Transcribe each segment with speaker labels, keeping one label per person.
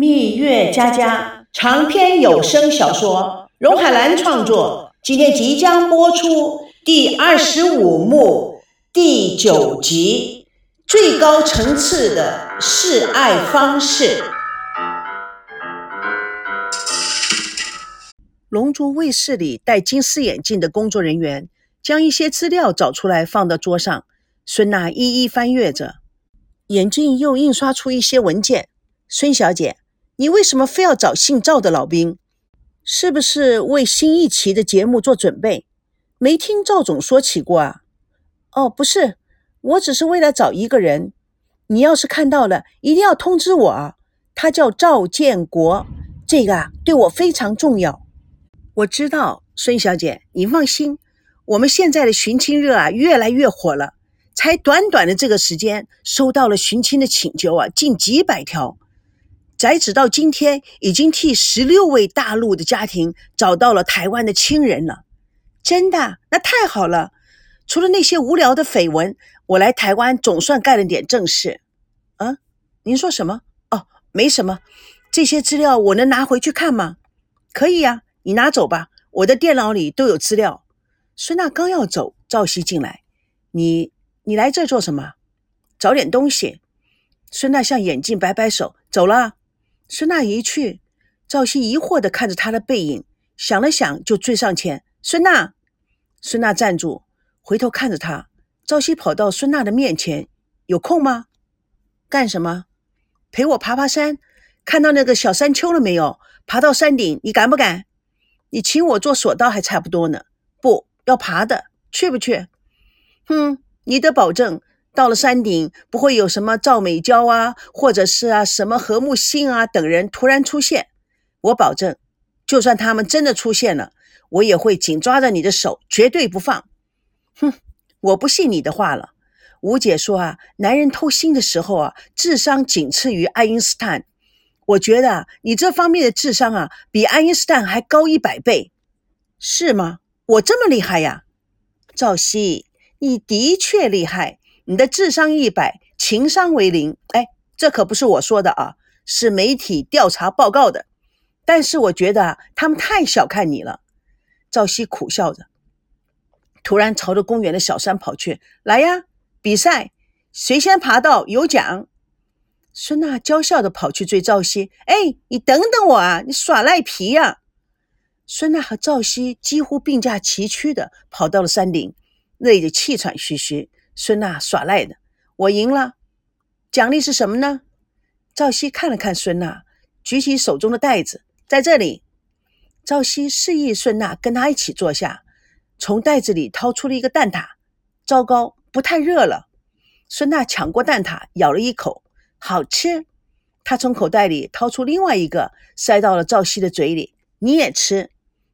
Speaker 1: 蜜月佳佳长篇有声小说，荣海兰创作，今天即将播出第二十五幕第九集，最高层次的示爱方式。龙珠卫视里戴金丝眼镜的工作人员将一些资料找出来放到桌上，孙娜一一翻阅着，眼镜又印刷出一些文件。孙小姐。你为什么非要找姓赵的老兵？是不是为新一期的节目做准备？没听赵总说起过啊？哦，不是，我只是为了找一个人。你要是看到了，一定要通知我啊。他叫赵建国，这个啊对我非常重要。我知道，孙小姐，你放心。我们现在的寻亲热啊越来越火了，才短短的这个时间，收到了寻亲的请求啊，近几百条。截止到今天，已经替十六位大陆的家庭找到了台湾的亲人了。真的，那太好了！除了那些无聊的绯闻，我来台湾总算干了点正事。啊，您说什么？哦，没什么。这些资料我能拿回去看吗？可以呀，你拿走吧。我的电脑里都有资料。孙娜刚要走，赵熙进来：“你，你来这做什么？找点东西。”孙娜向眼镜摆摆手，走了。孙娜一去，赵熙疑惑地看着她的背影，想了想，就追上前。孙娜，孙娜站住，回头看着他。赵熙跑到孙娜的面前：“有空吗？干什么？陪我爬爬山。看到那个小山丘了没有？爬到山顶，你敢不敢？你请我做索道还差不多呢。不要爬的，去不去？哼，你得保证。”到了山顶，不会有什么赵美娇啊，或者是啊什么何木星啊等人突然出现。我保证，就算他们真的出现了，我也会紧抓着你的手，绝对不放。哼，我不信你的话了。吴姐说啊，男人偷心的时候啊，智商仅次于爱因斯坦。我觉得你这方面的智商啊，比爱因斯坦还高一百倍，是吗？我这么厉害呀？赵熙，你的确厉害。你的智商一百，情商为零。哎，这可不是我说的啊，是媒体调查报告的。但是我觉得啊，他们太小看你了。赵熙苦笑着，突然朝着公园的小山跑去。来呀，比赛，谁先爬到有奖。孙娜娇笑的跑去追赵熙。哎，你等等我啊，你耍赖皮呀！孙娜和赵熙几乎并驾齐驱的跑到了山顶，累得气喘吁吁。孙娜耍赖的，我赢了，奖励是什么呢？赵熙看了看孙娜，举起手中的袋子，在这里。赵熙示意孙娜跟他一起坐下，从袋子里掏出了一个蛋挞。糟糕，不太热了。孙娜抢过蛋挞，咬了一口，好吃。他从口袋里掏出另外一个，塞到了赵熙的嘴里。你也吃？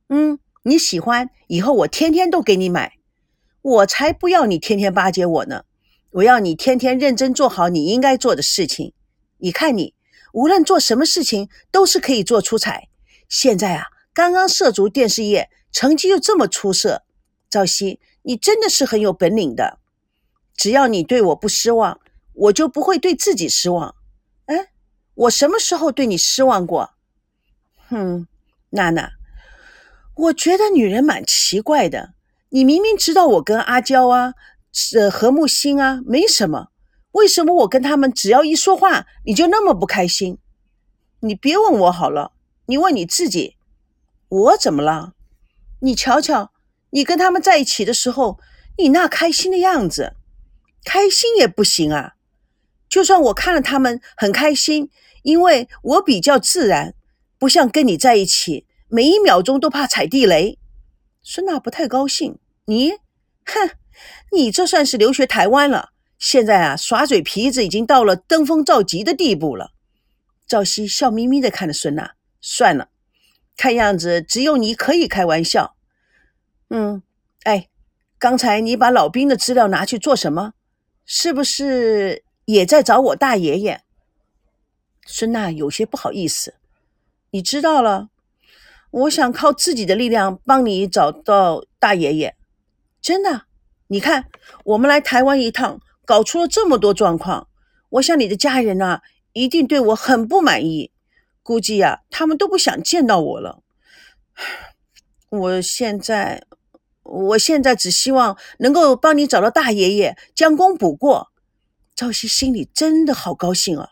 Speaker 1: 嗯，你喜欢，以后我天天都给你买。我才不要你天天巴结我呢！我要你天天认真做好你应该做的事情。你看你，无论做什么事情都是可以做出彩。现在啊，刚刚涉足电视业，成绩又这么出色，赵熙，你真的是很有本领的。只要你对我不失望，我就不会对自己失望。哎，我什么时候对你失望过？哼，娜娜，我觉得女人蛮奇怪的。你明明知道我跟阿娇啊、是何木星啊没什么，为什么我跟他们只要一说话你就那么不开心？你别问我好了，你问你自己，我怎么了？你瞧瞧，你跟他们在一起的时候，你那开心的样子，开心也不行啊。就算我看了他们很开心，因为我比较自然，不像跟你在一起，每一秒钟都怕踩地雷。孙娜不太高兴，你，哼，你这算是留学台湾了？现在啊，耍嘴皮子已经到了登峰造极的地步了。赵熙笑眯眯的看着孙娜，算了，看样子只有你可以开玩笑。嗯，哎，刚才你把老兵的资料拿去做什么？是不是也在找我大爷爷？孙娜有些不好意思，你知道了。我想靠自己的力量帮你找到大爷爷，真的。你看，我们来台湾一趟，搞出了这么多状况，我想你的家人啊，一定对我很不满意。估计呀，他们都不想见到我了。我现在，我现在只希望能够帮你找到大爷爷，将功补过。赵熙心里真的好高兴啊！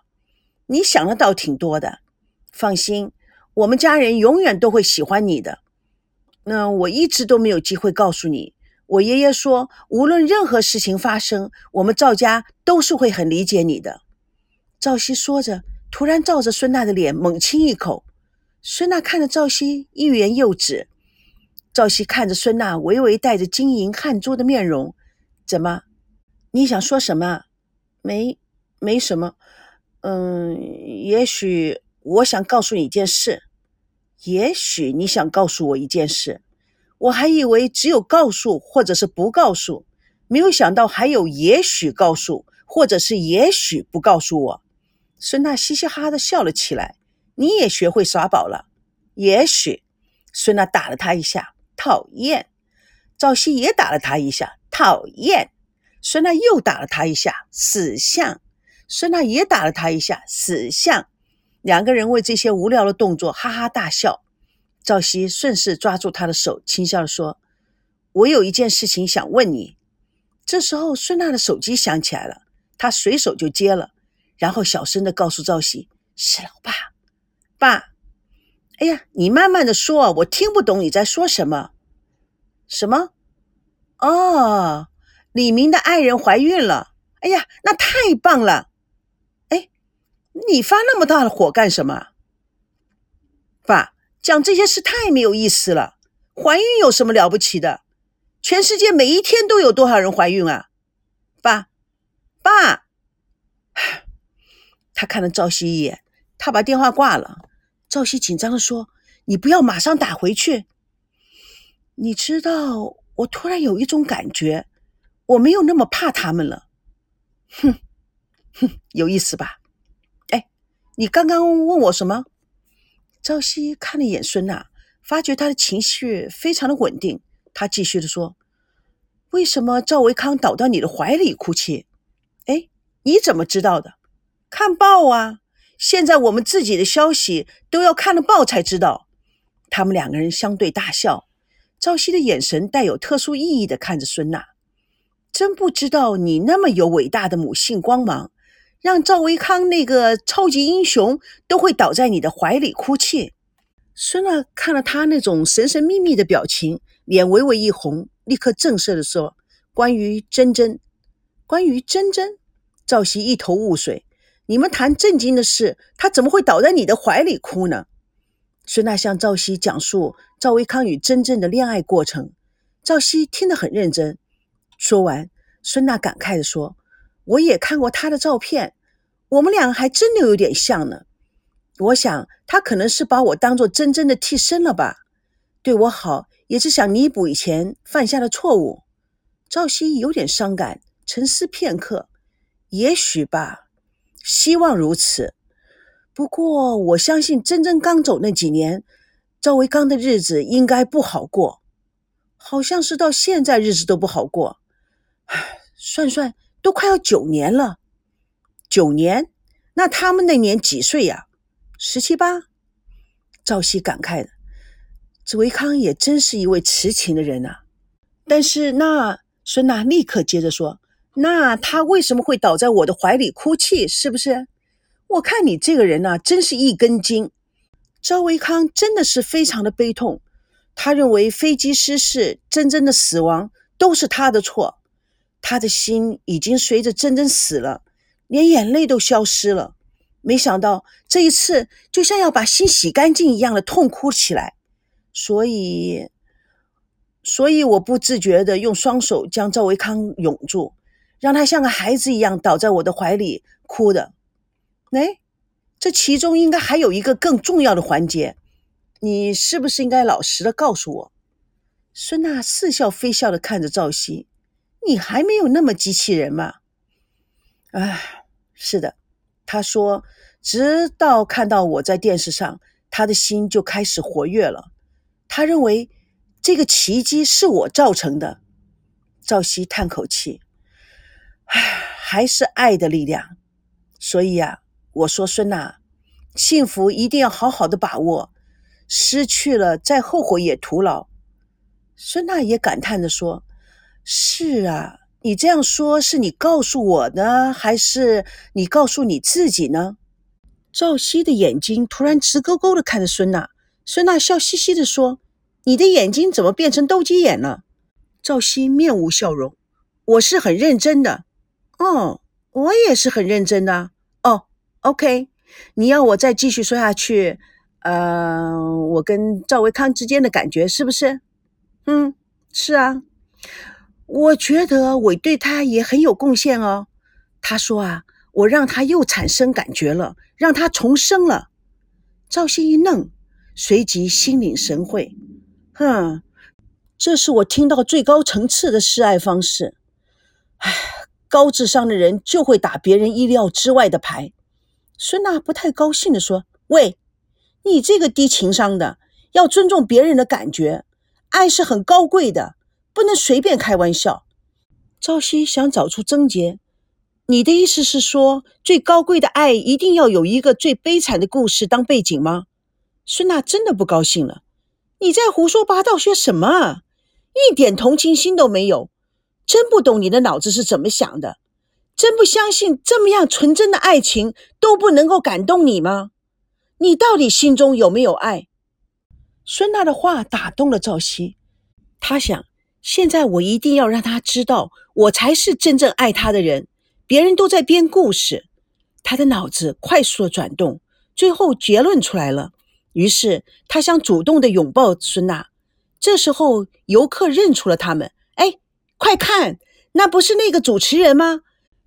Speaker 1: 你想的倒挺多的，放心，我们家人永远都会喜欢你的。那我一直都没有机会告诉你，我爷爷说，无论任何事情发生，我们赵家都是会很理解你的。赵熙说着。突然照着孙娜的脸猛亲一口，孙娜看着赵熙欲言又止。赵熙看着孙娜微微带着晶莹汗珠的面容，怎么？你想说什么？没，没什么。嗯，也许我想告诉你一件事。也许你想告诉我一件事。我还以为只有告诉或者是不告诉，没有想到还有也许告诉或者是也许不告诉我。孙娜嘻嘻哈哈的笑了起来。你也学会耍宝了？也许。孙娜打了他一下，讨厌。赵熙也打了他一下，讨厌。孙娜又打了他一下，死相。孙娜也打了他一下，死相。两个人为这些无聊的动作哈哈大笑。赵熙顺势抓住他的手，轻笑地说：“我有一件事情想问你。”这时候，孙娜的手机响起来了，她随手就接了。然后小声的告诉赵熙：“是老爸，爸，哎呀，你慢慢的说，我听不懂你在说什么。什么？哦，李明的爱人怀孕了。哎呀，那太棒了。哎，你发那么大的火干什么？爸，讲这些事太没有意思了。怀孕有什么了不起的？全世界每一天都有多少人怀孕啊？爸，爸。”他看了赵熙一眼，他把电话挂了。赵熙紧张的说：“你不要马上打回去。你知道，我突然有一种感觉，我没有那么怕他们了。哼，哼，有意思吧？哎，你刚刚问我什么？”赵熙看了一眼孙娜，发觉她的情绪非常的稳定。他继续的说：“为什么赵维康倒到你的怀里哭泣？哎，你怎么知道的？”看报啊！现在我们自己的消息都要看了报才知道。他们两个人相对大笑，朝夕的眼神带有特殊意义的看着孙娜。真不知道你那么有伟大的母性光芒，让赵维康那个超级英雄都会倒在你的怀里哭泣。孙娜看了他那种神神秘秘的表情，脸微微一红，立刻正色的说：“关于珍珍，关于珍珍。”赵熙一头雾水。你们谈正经的事，他怎么会倒在你的怀里哭呢？孙娜向赵熙讲述赵维康与真正的恋爱过程，赵熙听得很认真。说完，孙娜感慨地说：“我也看过他的照片，我们俩还真的有点像呢。我想他可能是把我当做真正的替身了吧？对我好，也是想弥补以前犯下的错误。”赵熙有点伤感，沉思片刻：“也许吧。”希望如此，不过我相信真真刚走那几年，赵维刚的日子应该不好过，好像是到现在日子都不好过。唉，算算都快要九年了，九年，那他们那年几岁呀？十七八。赵熙感慨的，这维康也真是一位痴情的人啊。但是那孙娜立刻接着说。那他为什么会倒在我的怀里哭泣？是不是？我看你这个人呐，真是一根筋。赵维康真的是非常的悲痛，他认为飞机失事、珍珍的死亡都是他的错，他的心已经随着珍珍死了，连眼泪都消失了。没想到这一次就像要把心洗干净一样的痛哭起来，所以，所以我不自觉的用双手将赵维康拥住。让他像个孩子一样倒在我的怀里哭的，哎，这其中应该还有一个更重要的环节，你是不是应该老实的告诉我？孙娜似笑非笑的看着赵熙，你还没有那么机器人嘛？哎，是的，他说，直到看到我在电视上，他的心就开始活跃了。他认为这个奇迹是我造成的。赵熙叹口气。唉，还是爱的力量。所以呀，我说孙娜，幸福一定要好好的把握，失去了再后悔也徒劳。”孙娜也感叹地说：“是啊，你这样说是你告诉我呢，还是你告诉你自己呢？”赵熙的眼睛突然直勾勾的看着孙娜，孙娜笑嘻嘻的说：“你的眼睛怎么变成斗鸡眼了？”赵熙面无笑容：“我是很认真的。”“哦，我也是很认真的。”“哦，OK，你要我再继续说下去，呃，我跟赵维康之间的感觉是不是？”“嗯，是啊，我觉得我对他也很有贡献哦。”他说：“啊。”我让他又产生感觉了，让他重生了。赵鑫一愣，随即心领神会。哼，这是我听到最高层次的示爱方式。唉，高智商的人就会打别人意料之外的牌。孙娜不太高兴地说：“喂，你这个低情商的，要尊重别人的感觉。爱是很高贵的，不能随便开玩笑。”赵熙想找出症结。你的意思是说，最高贵的爱一定要有一个最悲惨的故事当背景吗？孙娜真的不高兴了。你在胡说八道些什么？一点同情心都没有，真不懂你的脑子是怎么想的。真不相信这么样纯真的爱情都不能够感动你吗？你到底心中有没有爱？孙娜的话打动了赵熙，他想，现在我一定要让他知道，我才是真正爱他的人。别人都在编故事，他的脑子快速的转动，最后结论出来了。于是他想主动的拥抱孙娜。这时候游客认出了他们，哎，快看，那不是那个主持人吗？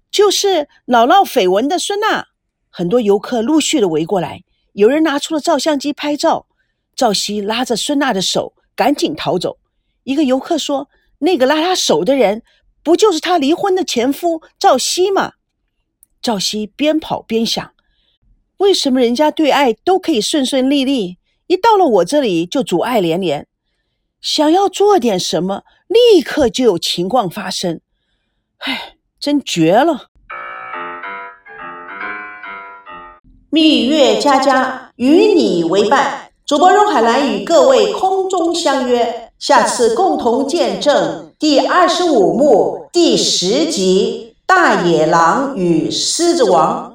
Speaker 1: 就是老闹绯闻的孙娜。很多游客陆续的围过来，有人拿出了照相机拍照。赵熙拉着孙娜的手，赶紧逃走。一个游客说：“那个拉他手的人。”不就是他离婚的前夫赵熙吗？赵熙边跑边想：为什么人家对爱都可以顺顺利利，一到了我这里就阻碍连连？想要做点什么，立刻就有情况发生。唉，真绝了！
Speaker 2: 蜜月佳佳与你为伴，主播荣海兰与各位空中相约，下次共同见证第二十五幕。第十集《大野狼与狮子王》。